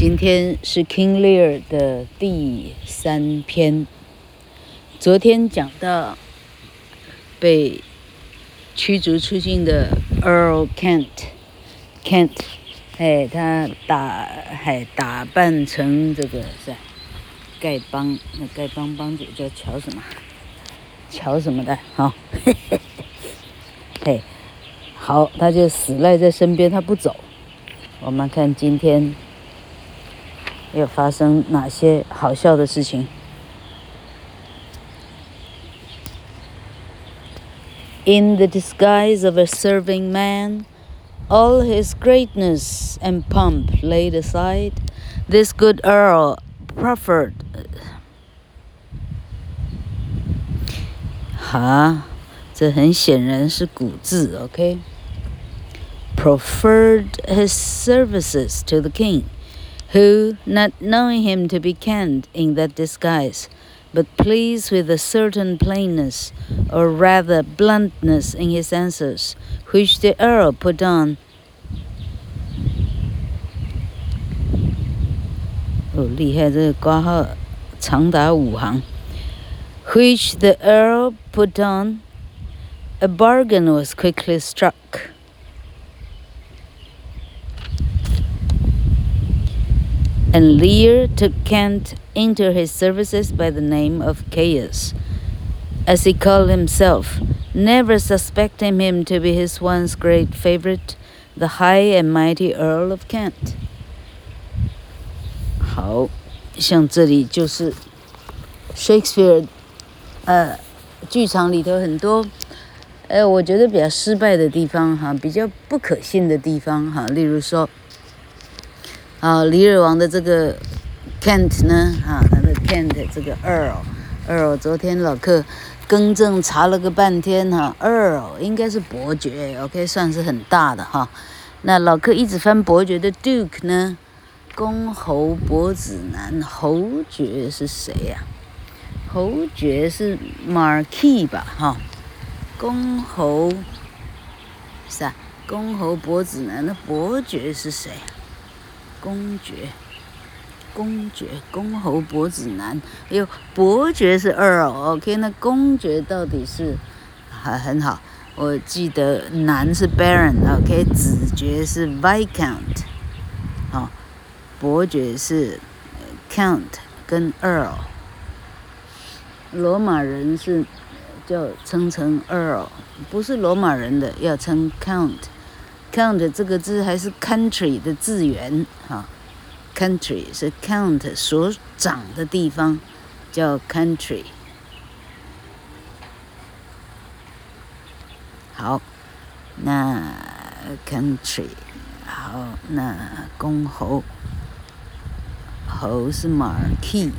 今天是 King Lear 的第三篇。昨天讲到被驱逐出境的 Earl Kent，Kent，哎，他打还打扮成这个是丐帮，那丐帮帮主叫乔什么？乔什么的？好，嘿 嘿嘿，好，他就死赖在身边，他不走。我们看今天。又发生哪些好笑的事情？In the disguise of a serving man, all his greatness and pomp laid aside, this good earl proffered. 哈，这很显然是古字，OK? Proffered his services to the king who, not knowing him to be Kent in that disguise, but pleased with a certain plainness, or rather bluntness in his answers, which the Earl put on. Oh, which the Earl put on, a bargain was quickly struck. and Lear took Kent into his services by the name of Caius, as he called himself, never suspecting him to be his once great favorite, the high and mighty Earl of Kent. 好，像这里就是 Shakespeare，呃，剧场里头很多，呃，我觉得比较失败的地方哈，比较不可信的地方哈，例如说。 啊，李尔王的这个 Kent 呢？啊，他的 Kent 这个 Earl，Earl，昨天老客更正查了个半天哈，Earl 应该是伯爵，OK，算是很大的哈。那老客一直翻伯爵的 Duke 呢？公侯伯子男，侯爵是谁呀？侯爵是 Marquis 吧？哈，公侯是啊，公侯伯子男，那伯爵是谁？公爵，公爵，公侯伯子男。哎呦，伯爵是 Earl，OK，那公爵到底是还很好。我记得男是 Baron，OK，子爵是 Viscount，好，伯爵是 Count 跟 Earl。罗马人是叫称成 Earl，不是罗马人的要称 Count。Count 这个字还是 country 的字源哈，country 是 count 所长的地方，叫 country。好，那 country 好，那公侯侯是 Marquis，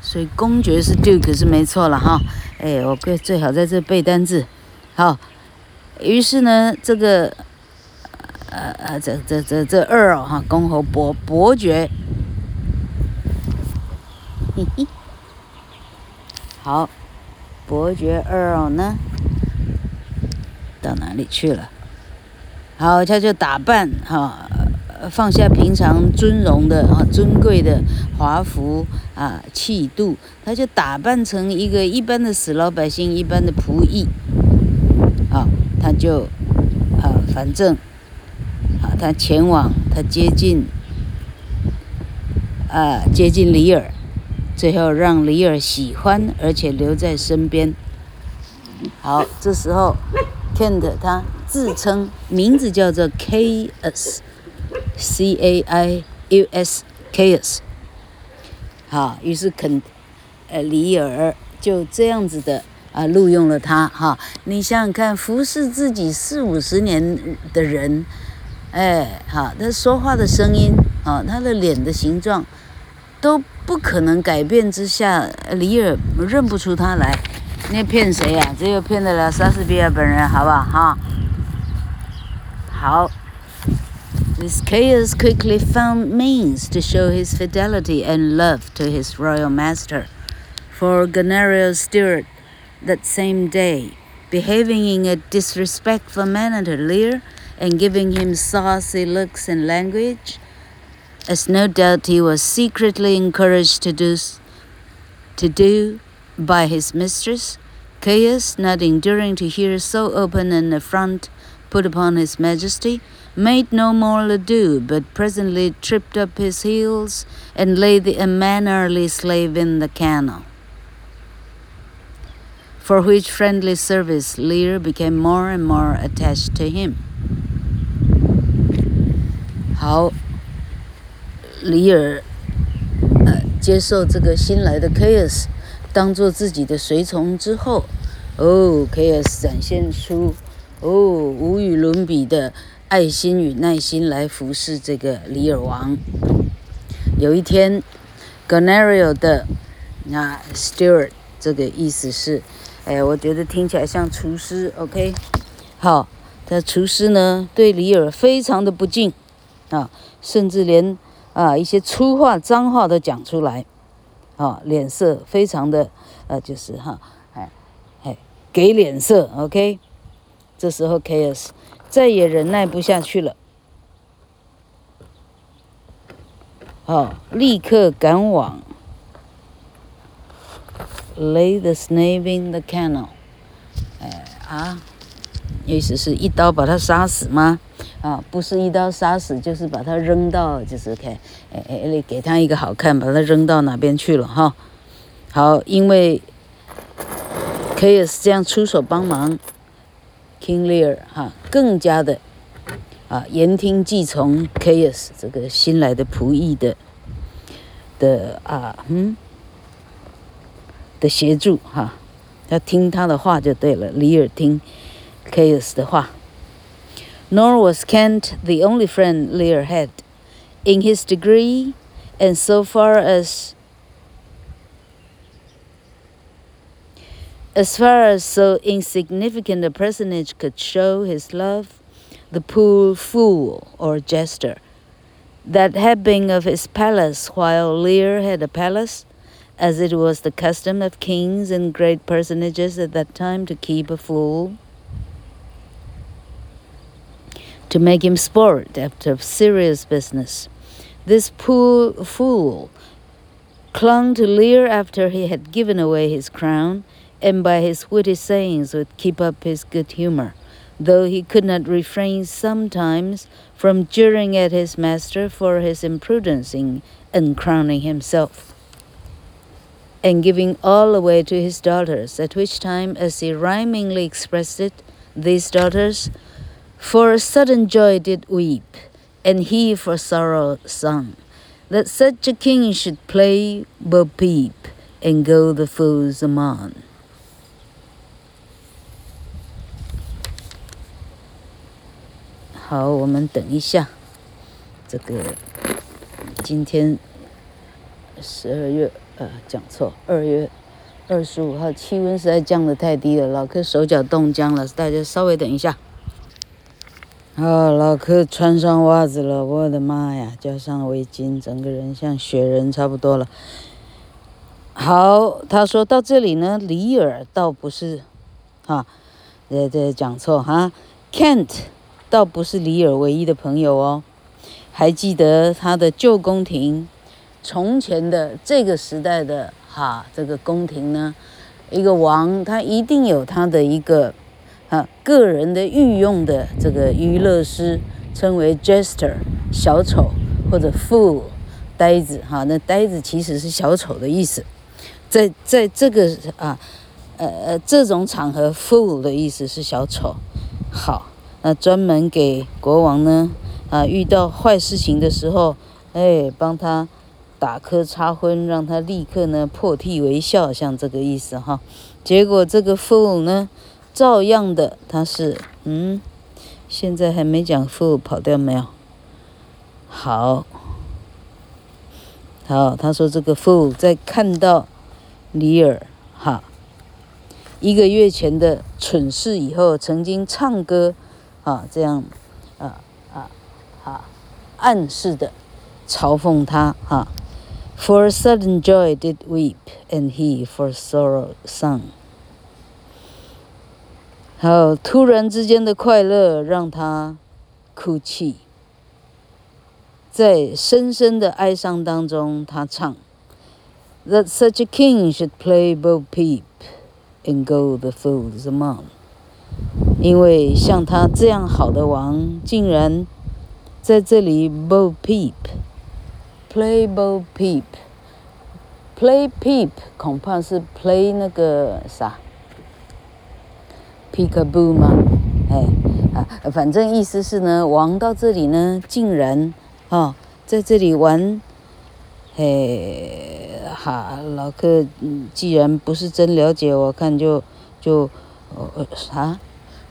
所以公爵是 Duke 是没错了哈。哎，我最最好在这背单字。好，于是呢，这个。呃呃，这这这这二哦哈，公侯伯伯爵，嘿嘿，好，伯爵二哦呢，到哪里去了？好，他就打扮哈，放下平常尊荣的啊尊贵的华服啊气度，他就打扮成一个一般的死老百姓，一般的仆役，啊，他就啊反正。他前往，他接近，啊，接近李尔，最后让李尔喜欢，而且留在身边。好，这时候，Kent 他自称名字叫做 Caius，C A I U S，Caius。好，于是肯，呃，李尔就这样子的啊录用了他。哈，你想想看，服侍自己四五十年的人。哎，好，他说话的声音，啊，他的脸的形状，都不可能改变之下，李尔认不出他来。你骗谁呀？只有骗得了莎士比亚本人，好不好？哈，好。This Caius quickly found means to show his fidelity and love to his royal master, for Goneril's steward that same day, behaving in a disrespectful manner to Lear. and giving him saucy looks and language, as no doubt he was secretly encouraged to do, to do by his mistress. Caius, not enduring to hear so open an affront put upon his majesty, made no more ado, but presently tripped up his heels and laid the unmannerly slave in the kennel. For which friendly service Lear became more and more attached to him. 好，里尔，呃，接受这个新来的 Chaos 当做自己的随从之后，哦，cais 展现出哦无与伦比的爱心与耐心来服侍这个里尔王。有一天，Goneril 的那 Steward 这个意思是，哎，我觉得听起来像厨师，OK，好，这厨师呢对里尔非常的不敬。啊，甚至连啊一些粗话、脏话都讲出来，啊，脸色非常的呃，就是哈，哎哎，给脸色，OK。这时候 Caius 再也忍耐不下去了，好，立刻赶往 lay the snave in the kennel，哎啊，意思是一刀把他杀死吗？啊，不是一刀杀死，就是把他扔到，就是给，哎哎，给他一个好看，把他扔到哪边去了哈？好，因为，K S 这样出手帮忙，King Lear 哈，更加的啊言听计从，K S 这个新来的仆役的的啊嗯的协助哈，要听他的话就对了，里尔听 Caius 的话。Nor was Kent the only friend Lear had. In his degree, and so far as as far as so insignificant a personage could show his love, the poor fool or jester, that had been of his palace while Lear had a palace, as it was the custom of kings and great personages at that time to keep a fool to make him sport after serious business. This poor fool clung to Lear after he had given away his crown, and by his witty sayings would keep up his good humor, though he could not refrain sometimes from jeering at his master for his imprudence in uncrowning himself, and giving all away to his daughters, at which time, as he rhymingly expressed it, these daughters for sudden joy did weep, and he for sorrow sung, that such a king should play Bo Peep and go the foes among. 好，我们等一下，这个今天十二月呃讲错，二月二十五号气温实在降得太低了，老柯手脚冻僵了，大家稍微等一下。 啊，老柯穿上袜子了，我的妈呀！加上围巾，整个人像雪人差不多了。好，他说到这里呢，里尔倒不是，哈，这这，讲错哈，Kent 倒不是里尔唯一的朋友哦。还记得他的旧宫廷，从前的这个时代的哈，这个宫廷呢，一个王他一定有他的一个。啊，个人的御用的这个娱乐师称为 jester 小丑或者 fool 呆子哈，那呆子其实是小丑的意思，在在这个啊呃呃这种场合 fool 的意思是小丑。好，那专门给国王呢啊遇到坏事情的时候，哎帮他打磕擦昏，让他立刻呢破涕为笑，像这个意思哈。结果这个 fool 呢。照样的，他是嗯，现在还没讲 fool 跑掉没有？好，好，他说这个 fool 在看到里尔哈一个月前的蠢事以后，曾经唱歌啊这样啊啊啊暗示的嘲讽他哈。For sudden joy did weep, and he for sorrow sung. 好，突然之间的快乐让他哭泣。在深深的哀伤当中，他唱：“That such a king should play bo peep and go the fools among。”因为像他这样好的王，竟然在这里 bo peep，play bo peep，play peep，恐怕是 play 那个啥，peekaboo 吗？哎啊，反正意思是呢，王到这里呢，竟然啊，在这里玩，嘿，哈，老客，既然不是真了解，我看就就呃啥。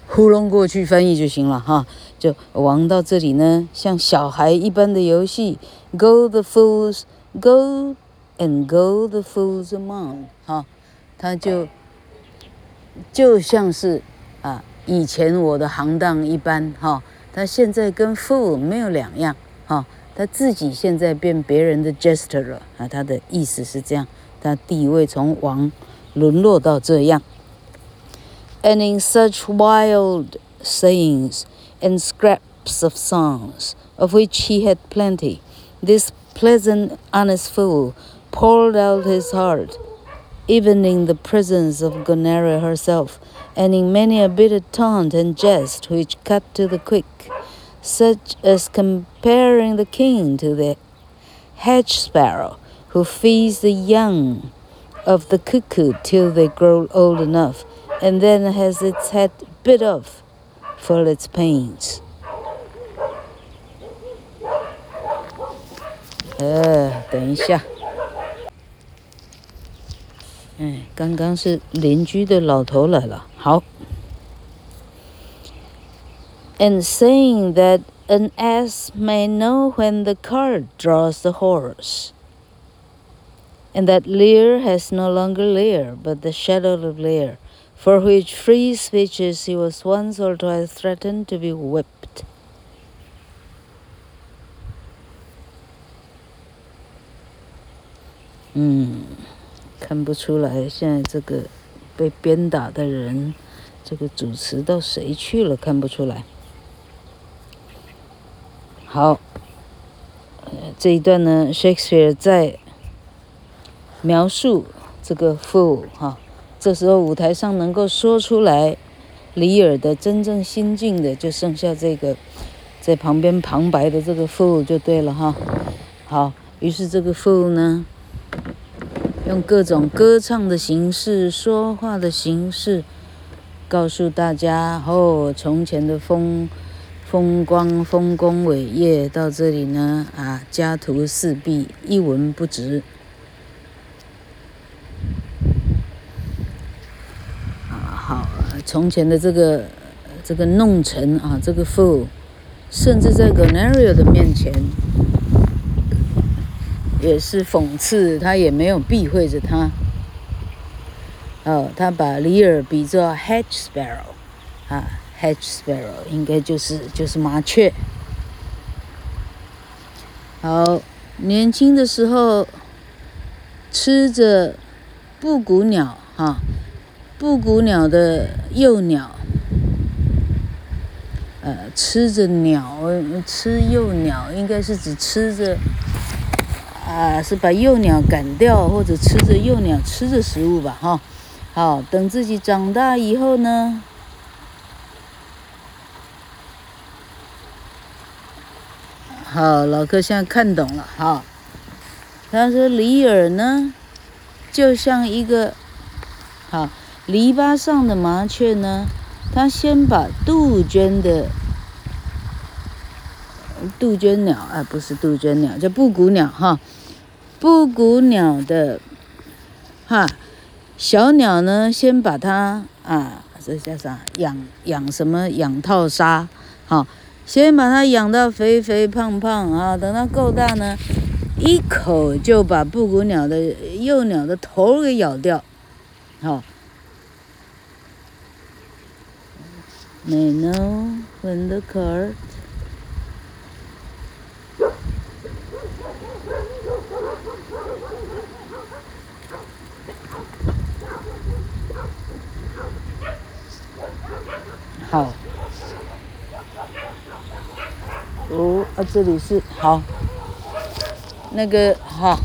糊弄过去翻译就行了哈，就王到这里呢，像小孩一般的游戏，Go the fools, go and go the fools among，哈，他就就像是以前我的行当一般哈，他现在跟 fool 没有两样哈，他自己现在变别人的 jester 了啊，他的意思是这样，他地位从王沦落到这样。And in such wild sayings and scraps of songs, of which he had plenty, this pleasant, honest fool poured out his heart, even in the presence of Goneril herself, and in many a bitter taunt and jest which cut to the quick, such as comparing the king to the hedge sparrow, who feeds the young of the cuckoo till they grow old enough and then has its head bit off for its pains。呃，等一下， 哎，刚刚是邻居的老头来了。好，and saying that an ass may know when the cart draws the horse。And that Lear has no longer Lear, but the shadow of Lear. For which free speeches he was once or twice threatened to be whipped。嗯， 看不出来，现在这个被鞭打的人，这个主持到谁去了？看不出来。好，呃这一段呢，Shakespeare 在描述这个 fool 哈。这时候舞台上能够说出来李尔的真正心境的，就剩下这个在旁边旁白的这个 fool 就对了哈。好，于是这个 fool 呢，用各种歌唱的形式、说话的形式，告诉大家哦，从前的风风光、丰功伟业到这里呢啊，家徒四壁，一文不值。啊，好从前的这个这个弄臣啊，这个富甚至在 g o n e r i a 的面前也是讽刺，他也没有避讳着他。哦，他把 Lear 比作 hedge sparrow，啊，hedge sparrow 应该就是就是麻雀。好，年轻的时候吃着布谷鸟，哈。布谷鸟的幼鸟，呃，吃着鸟，吃幼鸟，应该是指吃着，啊，是把幼鸟赶掉，或者吃着幼鸟吃着食物吧，哈。好，等自己长大以后呢，好，老柯现在看懂了，哈。他说李尔呢，就像一个，好。篱笆上的麻雀呢，它先把杜鹃的杜鹃鸟，啊，不是杜鹃鸟，叫布谷鸟哈。布谷鸟的哈小鸟呢，先把它啊，这叫啥？养养什么？养套沙，好，先把它养到肥肥胖胖啊，等它够大呢，一口就把布谷鸟的幼鸟的头给咬掉，好。May know when the cart 好，哦啊，这里是好，那个哈，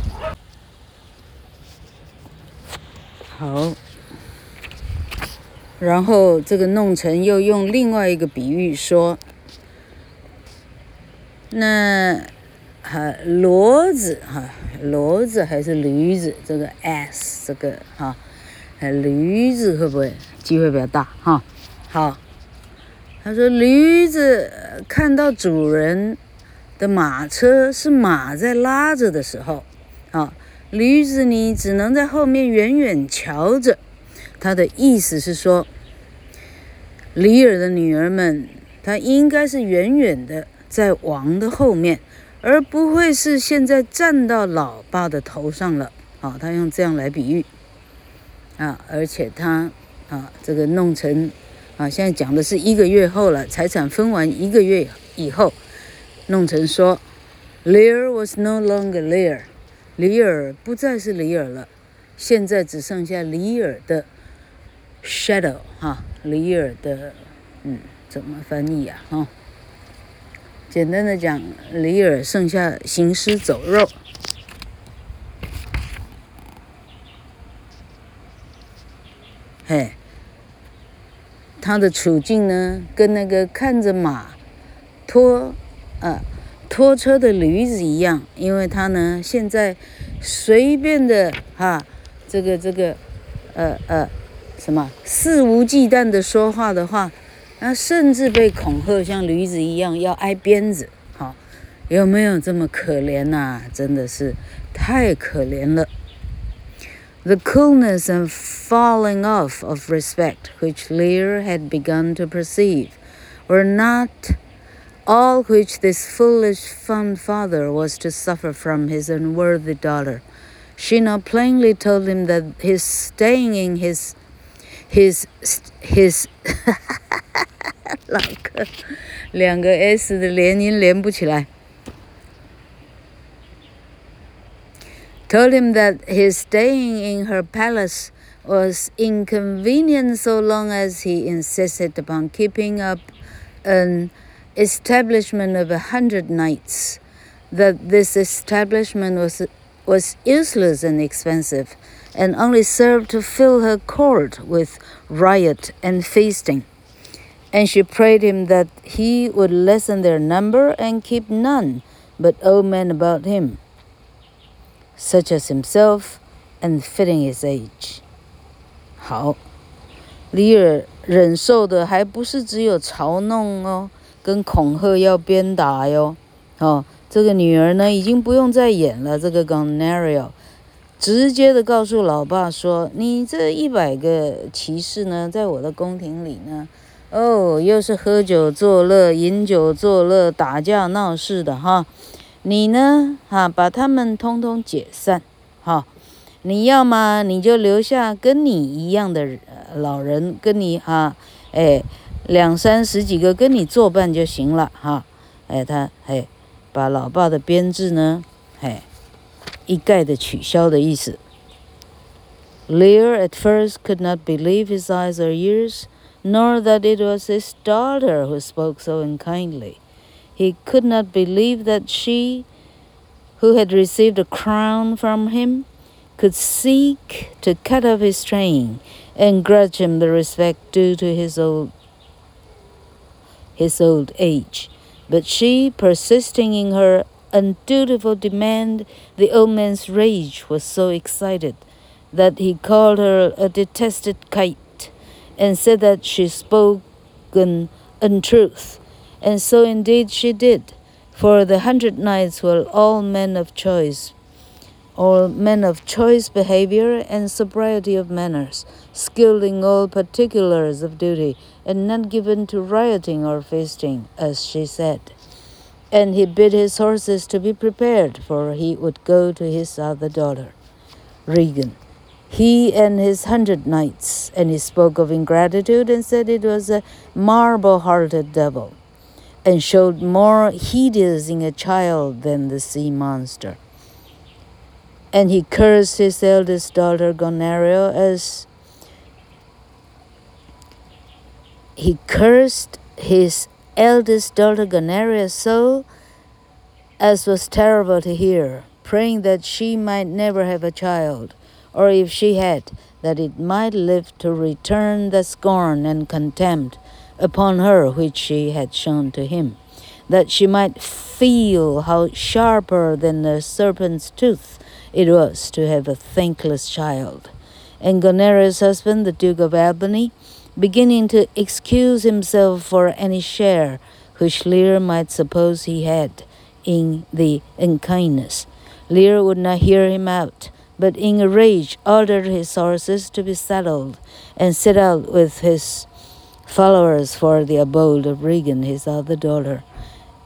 好，然后这个弄臣又用另外一个比喻说，那哈骡子哈骡子还是驴子，这个 s 这个哈，驴子会不会机会比较大哈？好，他说驴子看到主人。的马车是马在拉着的时候，啊，驴子你只能在后面远远瞧着。他的意思是说，李尔的女儿们，她应该是远远的在王的后面，而不会是现在站到老爸的头上了。啊，他用这样来比喻，啊，而且他啊，这个弄成啊，现在讲的是一个月后了，财产分完一个月以后。弄成说，Lear was no longer Lear，李尔不再是李尔了，现在只剩下李尔的 shadow 哈，李尔的嗯，怎么翻译呀？哈，简单的讲，李尔剩下行尸走肉。嘿，他的处境呢，跟那个看着马拖。呃，拖车的驴子一样，因为他呢，现在随便的哈，这个这个，呃呃，什么肆无忌惮的说话的话，那甚至被恐吓，像驴子一样要挨鞭子，好，有没有这么可怜呐、真的是太可怜了。The coolness and falling off of respect which Lear had begun to perceive were not. All which this foolish fond father was to suffer from his unworthy daughter. She now plainly told him that his staying in his his his 老哥，两个 s 的连音连不起来。Told him that his staying in her palace was inconvenient so long as he insisted upon keeping up an establishment of a hundred knights, that this establishment was, was useless and expensive, and only served to fill her court with riot and feasting. And she prayed him that he would lessen their number and keep none but old men about him, such as himself and fitting his age. 好，李尔忍受的还不是只有嘲弄哦。 跟恐吓要鞭打哟，哦，这个女儿呢已经不用再演了。这个 g o n e r i o 直接的告诉老爸说：“你这一百个骑士呢，在我的宫廷里呢，哦，又是喝酒作乐、饮酒作乐、打架闹事的哈。你呢，哈，把他们通通解散，哈。你要么你就留下跟你一样的老人，跟你哈，哎。”两三十几个跟你作伴就行了哈，哎，他哎，把老爸的编制呢，哎，一概的取消的意思。Lear at first could not believe his eyes or ears, nor that it was his daughter who spoke so unkindly. He could not believe that she, who had received a crown from him, could seek to cut off his train and grudge him the respect due to his old his old age. But she, persisting in her undutiful demand, the old man's rage was so excited that he called her a detested kite, and said that she spoke an untruth. And so indeed she did, for the hundred knights were all men of choice, all men of choice behavior and sobriety of manners, skilled in all particulars of duty, and not given to rioting or feasting, as she said. And he bid his horses to be prepared, for he would go to his other daughter, Regan. He and his hundred knights, and he spoke of ingratitude and said it was a marble hearted devil, and showed more hideous in a child than the sea monster. And he cursed his eldest daughter Goneril as he cursed his eldest daughter Goneril so as was terrible to hear, praying that she might never have a child, or if she had, that it might live to return the scorn and contempt upon her which she had shown to him, that she might feel how sharper than the serpent's tooth it was to have a thankless child. And Goneria's husband, the Duke of Albany, beginning to excuse himself for any share which Lear might suppose he had in the unkindness. Lear would not hear him out, but in a rage ordered his horses to be saddled and set out with his followers for the abode of Regan, his other daughter.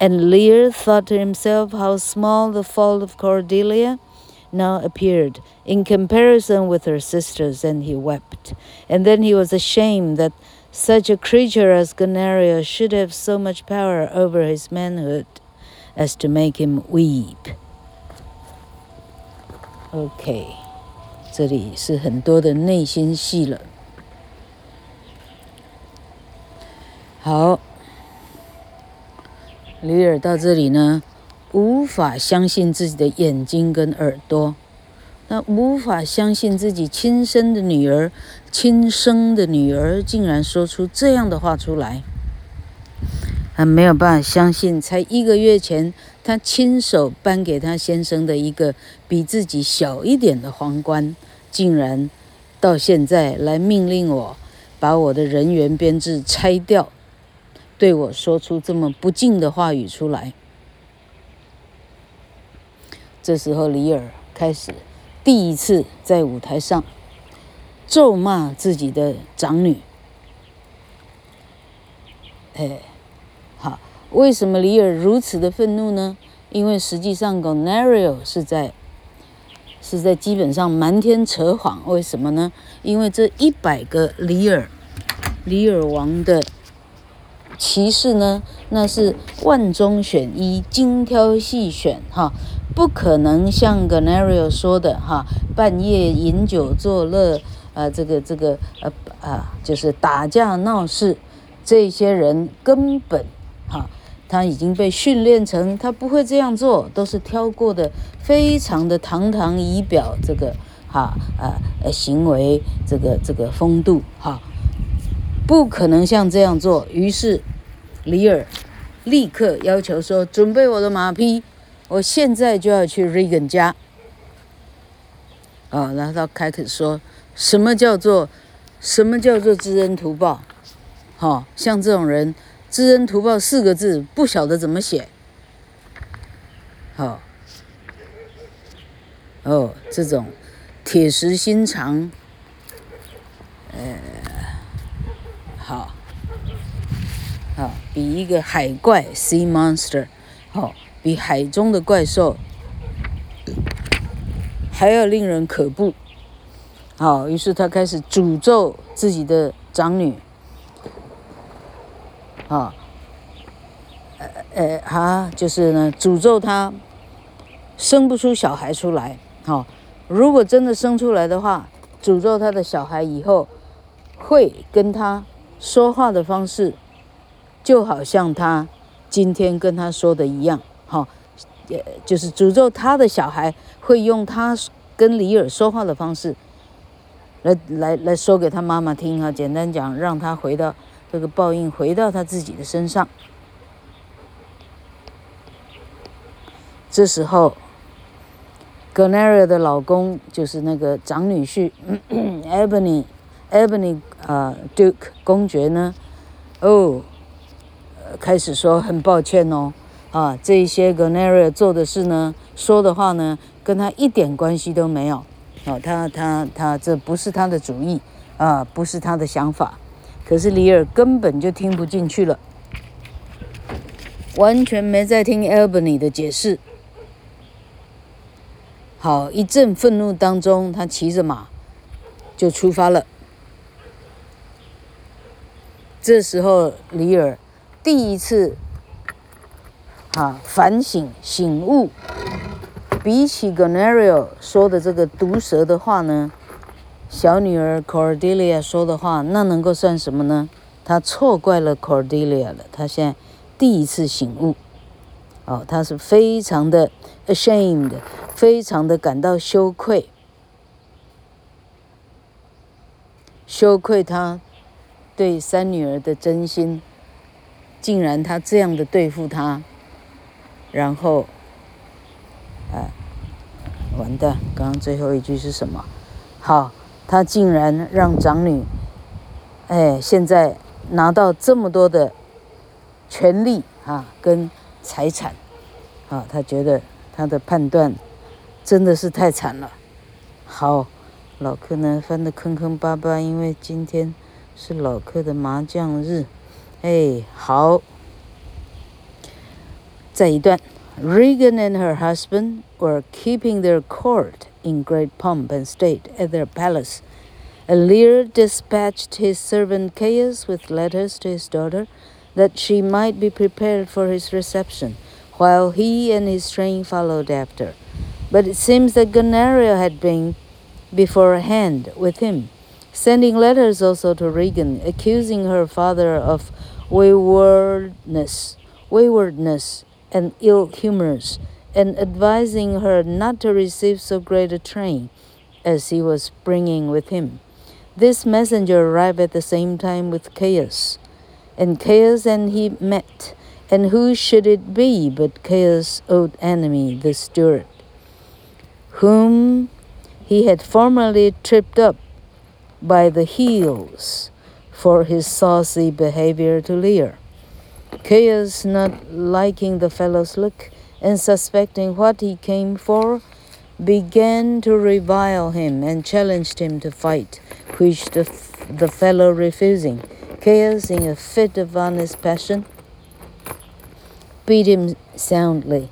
And Lear thought to himself how small the fault of Cordelia now appeared in comparison with her sisters, and he wept. And then he was ashamed that such a creature as Goneril should have so much power over his manhood as to make him weep. OK，这里是很多的内心戏了。好，李尔到这里呢， 无法相信自己的眼睛跟耳朵，那无法相信自己亲生的女儿、亲生的女儿竟然说出这样的话出来，他没有办法相信，才一个月前他亲手颁给他先生的一个比自己小一点的皇冠，竟然到现在来命令我把我的人员编制拆掉，对我说出这么不敬的话语出来。这时候，李尔开始第一次在舞台上咒骂自己的长女。哎，好，为什么李尔如此的愤怒呢？因为实际上，Goneril 是在是在基本上瞒天扯谎。为什么呢？因为这一百个李尔李尔王的骑士呢，那是万中选一，精挑细选，哈。不可能像 Goneril 说的哈，半夜饮酒作乐，啊，这个这个呃啊，就是打架闹事，这些人根本哈，他已经被训练成他不会这样做，都是挑过的，非常的堂堂仪表，这个哈啊呃行为，这个这个风度哈，不可能像这样做。于是李尔立刻要求说：“准备我的马匹。”我现在就要去 Regan 家，啊，然后他开始说，什么叫做，什么叫做知恩图报？哦，像这种人，知恩图报四个字不晓得怎么写，好，哦，这种铁石心肠，呃，好，好，比一个海怪 Sea Monster 好。比海中的怪兽还要令人可怖。好，于是他开始诅咒自己的长女。啊，呃呃，哈，就是呢，诅咒她生不出小孩出来。好，如果真的生出来的话，诅咒他的小孩以后会跟他说话的方式，就好像他今天跟他说的一样。好，也就是诅咒他的小孩会用他跟李尔说话的方式来来来说给他妈妈听啊。简单讲，让他回到这个报应回到他自己的身上。这时候，Goneril 的老公就是那个长女婿 Ebony Ebony 啊 Duke 公爵呢，哦，开始说很抱歉哦。啊，这一些 Goneril 做的事呢，说的话呢，跟他一点关系都没有。啊，他他他，这不是他的主意啊，不是他的想法。可是李尔根本就听不进去了，完全没在听 Albany 的解释。好，一阵愤怒当中，他骑着马就出发了。这时候，李尔第一次。啊，反省醒悟，比起 Gonerio 说的这个毒舌的话呢，小女儿 Cordelia 说的话，那能够算什么呢？他错怪了 Cordelia 了。他现在第一次醒悟，哦，他是非常的 ashamed，非常的感到羞愧，羞愧他对三女儿的真心，竟然他这样的对付他，然后，啊，完蛋！刚刚最后一句是什么？好，他竟然让长女，哎，现在拿到这么多的权利啊，跟财产，啊，他觉得他的判断。真的是太惨了。好，老柯呢翻得坑坑巴巴，因为今天是老柯的麻将日。哎，好。再一段，Regan and her husband were keeping their court in great pomp and state at their palace. Lear dispatched his servant Caius with letters to his daughter, that she might be prepared for his reception, while he and his train followed after. But it seems that Goneril had been beforehand with him, sending letters also to Regan, accusing her father of waywardness, waywardness and ill humors, and advising her not to receive so great a train as he was bringing with him. This messenger arrived at the same time with Caius, and Caius and he met. And who should it be but Caius' old enemy, the steward? whom he had formerly tripped up by the heels for his saucy behavior to Lear. Caius, not liking the fellow's look and suspecting what he came for, began to revile him and challenged him to fight, which the, the fellow refusing, Caius, in a fit of honest passion, beat him soundly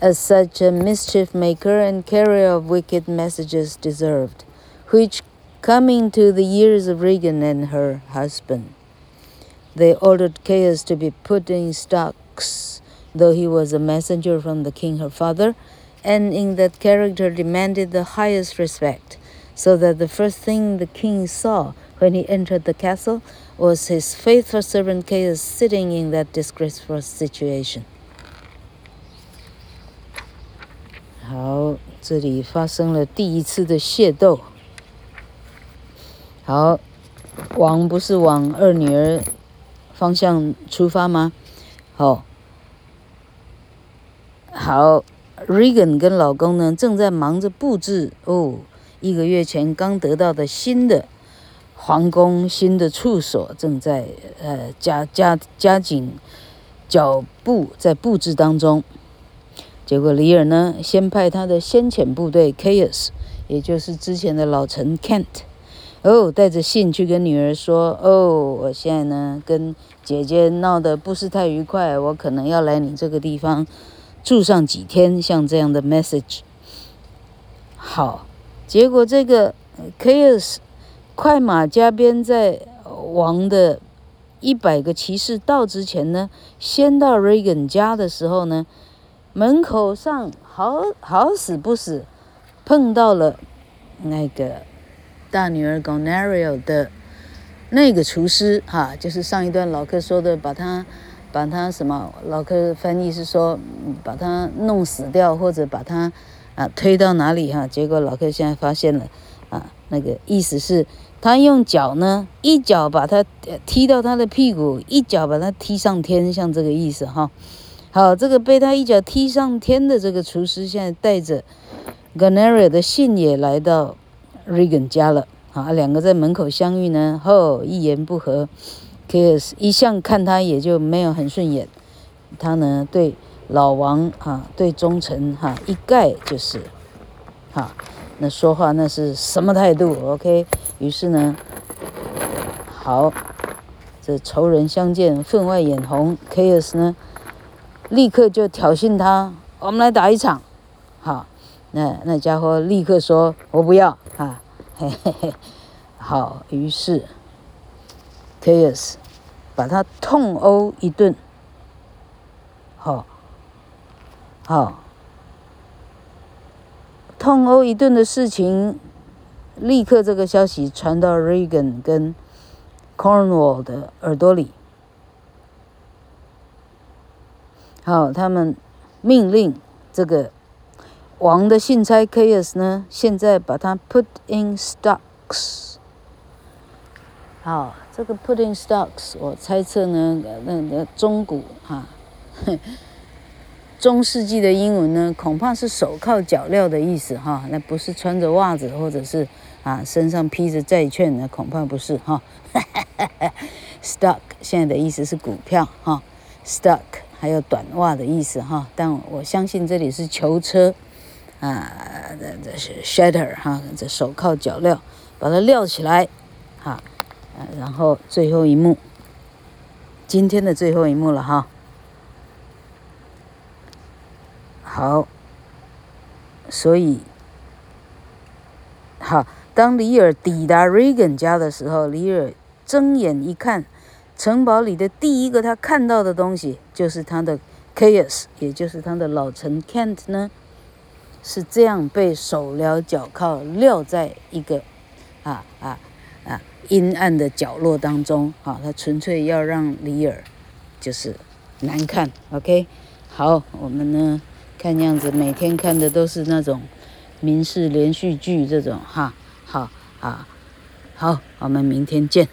as such a mischief maker and carrier of wicked messages deserved, which coming to the ears of Regan and her husband, they ordered Caius to be put in stocks, though he was a messenger from the king her father, and in that character demanded the highest respect, so that the first thing the king saw when he entered the castle was his faithful servant Caius sitting in that disgraceful situation. 好，这里发生了第一次的械斗。好，王不是往二女儿 方向出发吗？好，好，Regan 跟老公呢正在忙着布置哦，一个月前刚得到的新的皇宫、新的处所，正在呃加加加紧脚步在布置当中。结果李尔呢，先派他的先遣部队 Chaos，也就是之前的老臣 Kent，哦，带着信去跟女儿说：“哦，我现在呢跟姐姐闹得不是太愉快，我可能要来你这个地方住上几天。”像这样的 message。好，结果这个 Chaos 快马加鞭，在王的一百个骑士到之前呢，先到 Regan 家的时候呢。门口上好好死不死，碰到了那个大女儿 Goneril 的那个厨师哈，就是上一段老客说的，把他把他什么？老客翻译是说把他弄死掉，或者把他啊推到哪里哈？结果老客现在发现了啊，那个意思是，他用脚呢一脚把他踢到他的屁股，一脚把他踢上天，像这个意思哈。好，这个被他一脚踢上天的这个厨师，现在带着 Goneril 的信也来到 Regan 家了。啊，两个在门口相遇呢，后一言不合 k i s 一向看他也就没有很顺眼，他呢对老王啊对忠臣哈、一概就是，哈、那说话那是什么态度？OK，于是呢，好，这仇人相见分外眼红 k i s 呢。立刻就挑衅他，我们来打一场，好，那那家伙立刻说，我不要。啊，嘿嘿嘿，好，于是，Caius 把他痛殴一顿，好，好，痛殴一顿的事情，立刻这个消息传到 Reagan 跟 Cornwall 的耳朵里。好，他们命令这个王的信差 Caius 呢，现在把它 put in stocks。好，这个 put in stocks，我猜测呢，那那中古哈，中世纪的英文呢，恐怕是手铐脚镣的意思哈，那不是穿着袜子或者是啊身上披着债券，那恐怕不是哈。stock 现在的意思是股票哈，stock 还有短袜的意思哈，但我相信这里是囚车啊，这这是 shutter 哈，这手铐脚镣，把它撂起来哈。啊然后最后一幕，今天的最后一幕了哈。好，所以好，当李尔抵达 Regan 家的时候，李尔睁眼一看，城堡里的第一个他看到的东西就是他的 Caius，也就是他的老臣 Kent 呢，是这样被手镣脚铐撂在一个啊啊。啊，阴暗的角落当中，啊，他纯粹要让李尔就是难看，OK？好，我们呢看样子每天看的都是那种民视连续剧这种，哈，好啊，好，我们明天见。